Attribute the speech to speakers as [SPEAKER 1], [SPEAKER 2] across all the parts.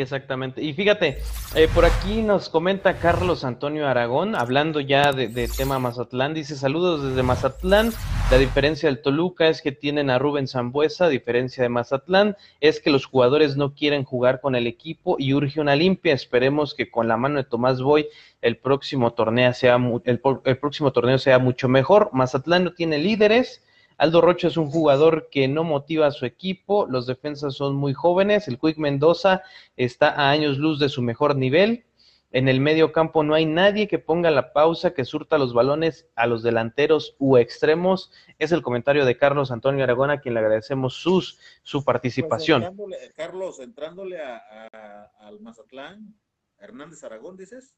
[SPEAKER 1] Exactamente. Y fíjate, eh, por aquí nos comenta Carlos Antonio Aragón, hablando ya de, tema Mazatlán, dice saludos desde Mazatlán, la diferencia del Toluca es que tienen a Rubén Zambuesa, diferencia de Mazatlán, es que los jugadores no quieren jugar con el equipo y urge una limpia, esperemos que con la mano de Tomás Boy el próximo torneo sea, el, el próximo torneo sea mucho mejor, Mazatlán no tiene líderes, Aldo Rocha es un jugador que no motiva a su equipo, los defensas son muy jóvenes, el Quick Mendoza está a años luz de su mejor nivel, en el medio campo no hay nadie que ponga la pausa, que surta los balones a los delanteros u extremos. Es el comentario de Carlos Antonio Aragón, a quien le agradecemos sus, su participación.
[SPEAKER 2] Pues Carlos, entrándole al Mazatlán, Hernández Aragón, dices.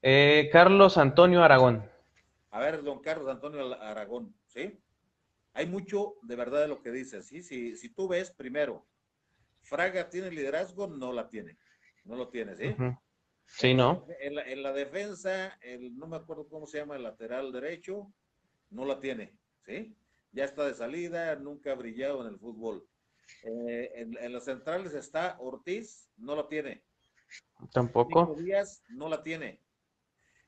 [SPEAKER 1] Eh, Carlos Antonio Aragón.
[SPEAKER 2] A ver, don Carlos Antonio Aragón, ¿sí? Hay mucho de verdad de lo que dices, ¿sí? Si, si tú ves, primero, Fraga tiene liderazgo, no la tiene, no lo tiene, ¿sí?
[SPEAKER 1] Sí, ¿no?
[SPEAKER 2] En la, en la, defensa, el, no me acuerdo cómo se llama el lateral derecho, no la tiene, ¿sí? Ya está de salida, nunca ha brillado en el fútbol. Eh, en, en, las centrales está Ortiz, no la tiene.
[SPEAKER 1] Tampoco.
[SPEAKER 2] Díaz no la tiene.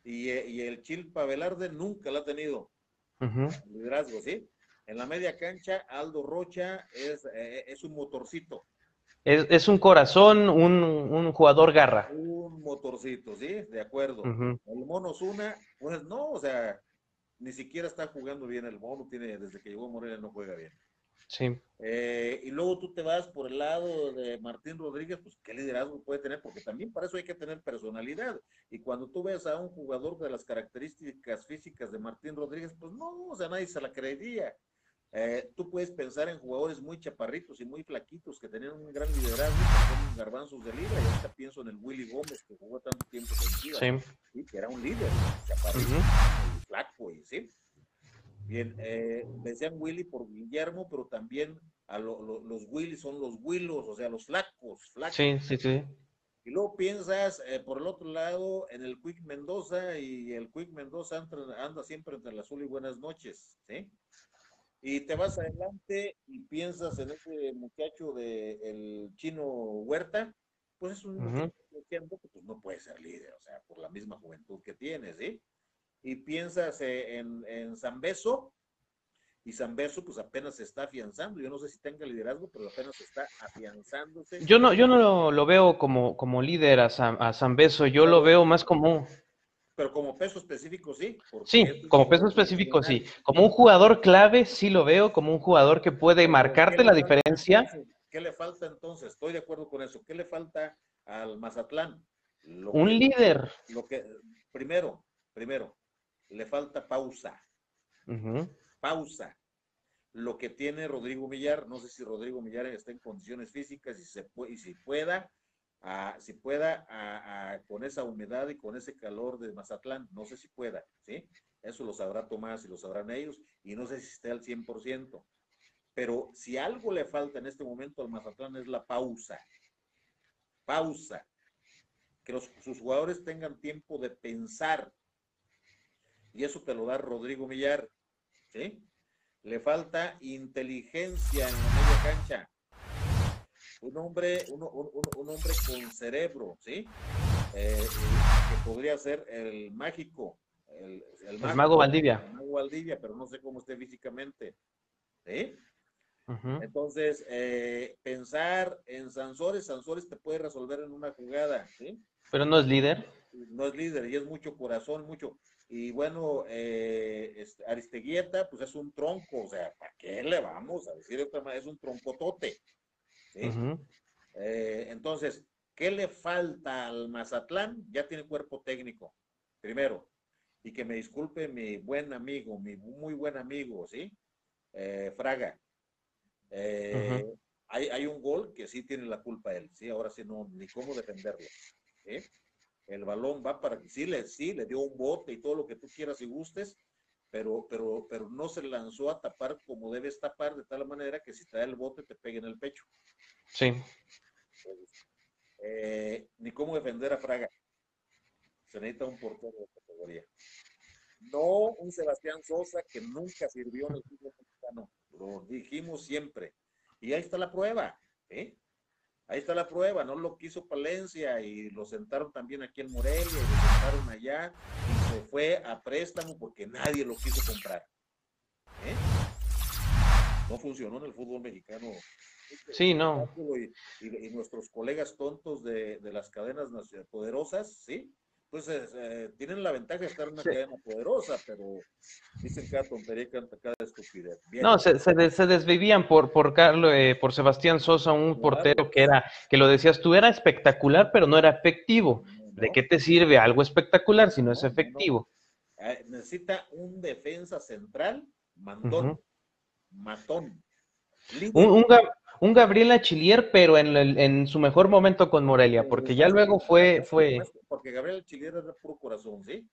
[SPEAKER 2] Y, eh, y el Chilpa Velarde nunca la ha tenido. Liderazgo, ¿sí? En la media cancha, Aldo Rocha es, eh, es un motorcito.
[SPEAKER 1] Es, es un corazón, un, un, jugador garra.
[SPEAKER 2] Un motorcito, ¿sí? De acuerdo. El mono Zuna, pues no, o sea, ni siquiera está jugando bien el mono, tiene, desde que llegó Morelia no juega bien.
[SPEAKER 1] Sí.
[SPEAKER 2] Eh, y luego tú te vas por el lado de Martín Rodríguez, pues qué liderazgo puede tener, porque también para eso hay que tener personalidad. Y cuando tú ves a un jugador de las características físicas de Martín Rodríguez, pues no, o sea, nadie se la creería. Eh, tú puedes pensar en jugadores muy chaparritos y muy flaquitos que tenían un gran liderazgo, como garbanzos de liga, y ahorita pienso en el Willy Gómez, que jugó tanto tiempo con Chivas, sí. que era un líder, chaparrito, y flaco, y sí. Bien, eh, decían Willy por Guillermo, pero también a los Willy son los Willos, o sea, los flacos, flacos.
[SPEAKER 1] Sí, sí, sí.
[SPEAKER 2] Y luego piensas eh, por el otro lado en el Quick Mendoza, y el Quick Mendoza anda, anda siempre entre el azul y buenas noches, ¿sí? Y te vas adelante y piensas en ese muchacho del el chino Huerta, pues es un muchacho que pues no puede ser líder, o sea, por la misma juventud que tiene, ¿sí? Y piensas eh, en, en San Beso, y San Beso pues apenas se está afianzando, yo no sé si tenga liderazgo, pero apenas está afianzándose.
[SPEAKER 1] Yo no, yo no lo, veo como, como líder a San, a San Beso, yo lo veo más como
[SPEAKER 2] pero como peso específico, sí.
[SPEAKER 1] Sí, como peso específico, sí. Como un jugador clave, sí lo veo, como un jugador que puede marcarte la diferencia.
[SPEAKER 2] ¿Qué le falta entonces? Estoy de acuerdo con eso. ¿Qué le falta al Mazatlán?
[SPEAKER 1] un líder.
[SPEAKER 2] Lo que, primero, primero, le falta pausa. Pausa. Lo que tiene Rodrigo Millar, no sé si Rodrigo Millar está en condiciones físicas y, se, y si pueda, si pueda con esa humedad y con ese calor de Mazatlán, no sé si pueda, ¿sí? Eso lo sabrá Tomás y lo sabrán ellos, y no sé si esté al 100%. Pero si algo le falta en este momento al Mazatlán es la pausa. Pausa. Que sus jugadores tengan tiempo de pensar. Y eso te lo da Rodrigo Millar, ¿sí? Le falta inteligencia en la media cancha un hombre, un, hombre con cerebro, ¿sí? Eh, que podría ser el mágico, el,
[SPEAKER 1] el, mago, Valdivia.
[SPEAKER 2] El mago Valdivia, pero no sé cómo esté físicamente, ¿sí? Entonces, eh, pensar en Sansores, Sansores te puede resolver en una jugada, ¿sí?
[SPEAKER 1] Pero no es líder.
[SPEAKER 2] No es líder y es mucho corazón, mucho. Y bueno, eh, este, Aristeguieta, pues es un tronco, o sea, ¿para qué le vamos a decir otra Es un troncotote, eh, entonces, ¿qué le falta al Mazatlán? Ya tiene cuerpo técnico, primero. Y que me disculpe mi buen amigo, mi muy buen amigo, ¿sí? Eh, Fraga. Eh, hay, un gol que sí tiene la culpa él, ¿sí? Ahora sí no, ni cómo defenderlo. El balón va para sí le, sí le dio un bote y todo lo que tú quieras y gustes, pero, pero, pero no se lanzó a tapar como debes tapar, de tal manera que si te da el bote te pegue en el pecho.
[SPEAKER 1] Sí.
[SPEAKER 2] Eh, ni cómo defender a Fraga. Se necesita un portero de categoría. No un Sebastián Sosa que nunca sirvió en el fútbol mexicano. Lo dijimos siempre. Y ahí está la prueba. ¿eh? Ahí está la prueba, no lo quiso Palencia y lo sentaron también aquí en Morelia y lo sentaron allá y se fue a préstamo porque nadie lo quiso comprar. ¿Eh? No funcionó en el fútbol mexicano.
[SPEAKER 1] Sí, no.
[SPEAKER 2] Y, nuestros colegas tontos de, de las cadenas poderosas, ¿sí? pues eh, tienen la ventaja de estar en una cadena poderosa, pero dicen cada tontería, cada, cada estupidez.
[SPEAKER 1] No, se, se, desvivían por por Carlos, eh, por Sebastián Sosa, un portero que era, que lo decías tú, era espectacular, pero no era efectivo. ¿De qué te sirve algo espectacular si no, es efectivo?
[SPEAKER 2] Ah, necesita un defensa central, mandón, matón.
[SPEAKER 1] Un, un, un Gabriel Achillier, pero en, en, su mejor momento con Morelia, porque ya luego fue... fue...
[SPEAKER 2] Porque Gabriel Achillier era puro corazón, ¿sí?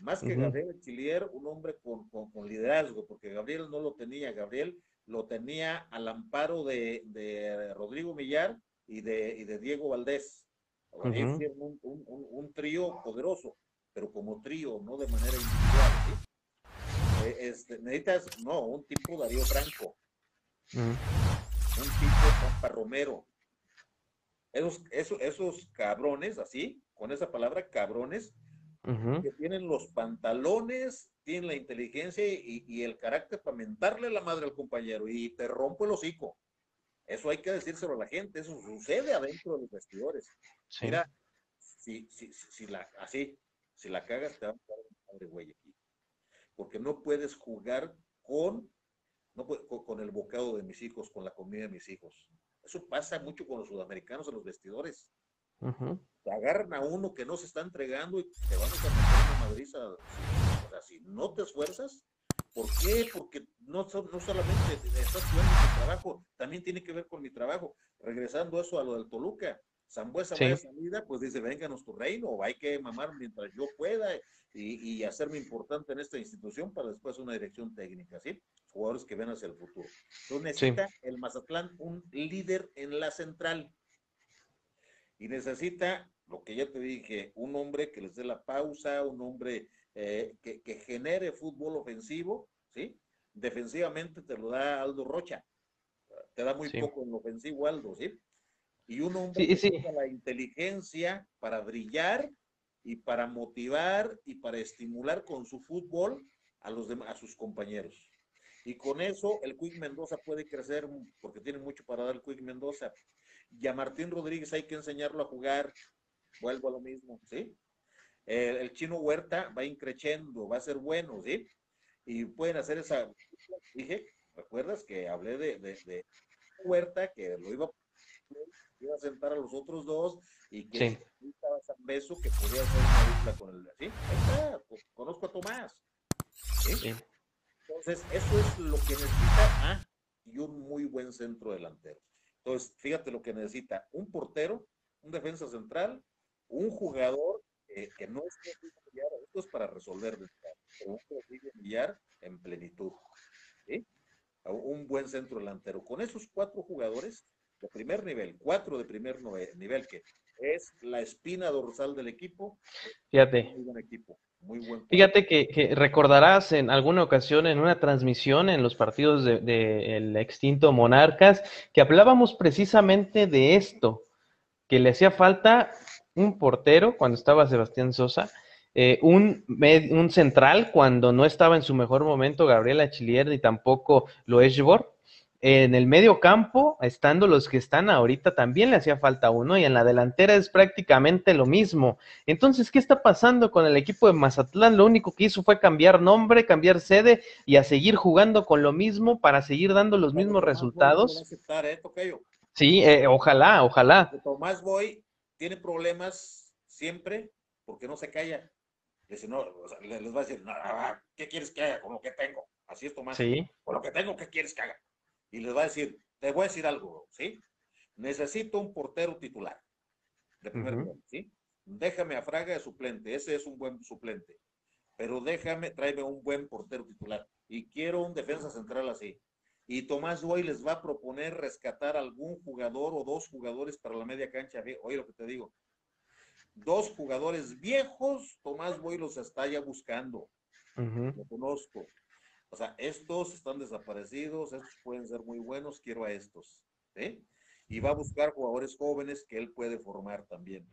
[SPEAKER 2] Más que Gabriel Achillier, un hombre con, con, liderazgo, porque Gabriel no lo tenía, Gabriel lo tenía al amparo de, de Rodrigo Millar y de, y de Diego Valdés. Un, un, un, trío poderoso, pero como trío, no de manera individual, ¿sí? Eh, este, necesitas, no, un tipo Darío Franco un tipo Juanpa Romero. Esos, esos, esos cabrones, así, con esa palabra, cabrones, que tienen los pantalones, tienen la inteligencia y, el carácter para mentarle la madre al compañero y te rompo el hocico. Eso hay que decírselo a la gente, eso sucede adentro de los vestidores. Mira, si, si, si, la, así, si la cagas, te va a quedar un madre güey aquí. Porque no puedes jugar con no con, el bocado de mis hijos, con la comida de mis hijos. Eso pasa mucho con los sudamericanos en los vestidores. Te agarran a uno que no se está entregando y te van a meter una madriza. O sea, si no te esfuerzas, ¿por qué? Porque no, no solamente estás cuidando tu trabajo, también tiene que ver con mi trabajo. Regresando eso a lo del Toluca, Zambuesa sí. va salida, pues dice, vénganos tu reino, hay que mamar mientras yo pueda y, y, hacerme importante en esta institución para después una dirección técnica, ¿sí? Jugadores que ven hacia el futuro. Entonces necesita el Mazatlán un líder en la central. Y necesita, lo que ya te dije, un hombre que les dé la pausa, un hombre eh, que, que, genere fútbol ofensivo, ¿sí? Defensivamente te lo da Aldo Rocha. Te da muy poco en ofensivo Aldo, ¿sí? Y un hombre que tenga la inteligencia para brillar y para motivar y para estimular con su fútbol a, los a sus compañeros. Y con eso el Quick Mendoza puede crecer porque tiene mucho para dar el Quick Mendoza. Y a Martín Rodríguez hay que enseñarlo a jugar. Vuelvo a lo mismo, ¿sí? El, chino Huerta va increciendo, va a ser bueno, ¿sí? Y pueden hacer esa. Dije, ¿recuerdas que hablé de, de, de Huerta, que lo iba iba a sentar a los otros dos y que sí. estaba San Beso que podía hacer una dupla con el. ¿sí? Ahí está, pues, conozco a Tomás. ¿sí? Entonces, eso es lo que necesita. Ah, y un muy buen centro delantero. Entonces, fíjate lo que necesita: un portero, un defensa central, un jugador eh, que no es esto es para resolver, un millar en plenitud. ¿sí? Un buen centro delantero. Con esos cuatro jugadores, de primer nivel, cuatro de primer nivel, que es la espina dorsal del equipo.
[SPEAKER 1] Fíjate.
[SPEAKER 2] Muy buen equipo. Muy buen
[SPEAKER 1] Fíjate que, recordarás en alguna ocasión en una transmisión en los partidos del de, extinto Monarcas que hablábamos precisamente de esto, que le hacía falta un portero cuando estaba Sebastián Sosa, eh, un, un central cuando no estaba en su mejor momento Gabriel Achillier ni tampoco Loeshbor, en el medio campo, estando los que están ahorita, también le hacía falta uno y en la delantera es prácticamente lo mismo. Entonces, ¿qué está pasando con el equipo de Mazatlán? Lo único que hizo fue cambiar nombre, cambiar sede y a seguir jugando con lo mismo para seguir dando los mismos resultados.
[SPEAKER 2] ¿eh,
[SPEAKER 1] sí, eh, ojalá, ojalá.
[SPEAKER 2] Tomás Boy tiene problemas siempre porque no se calla. Dice, no, les va a decir, ¿qué quieres que haga con lo que tengo? Así es Tomás.
[SPEAKER 1] Sí.
[SPEAKER 2] Con lo que tengo, ¿qué quieres que haga? y les va a decir, te voy a decir algo, ¿sí? Necesito un portero titular de primer uh ¿sí? Déjame a Fraga de suplente, ese es un buen suplente, pero déjame, tráeme un buen portero titular y quiero un defensa central así. Y Tomás Boy les va a proponer rescatar algún jugador o dos jugadores para la media cancha. Oye lo que te digo. Dos jugadores viejos, Tomás Boy los está ya buscando. Lo conozco. O sea, estos están desaparecidos, estos pueden ser muy buenos, quiero a estos. ¿sí? y va a buscar jugadores jóvenes que él puede formar también.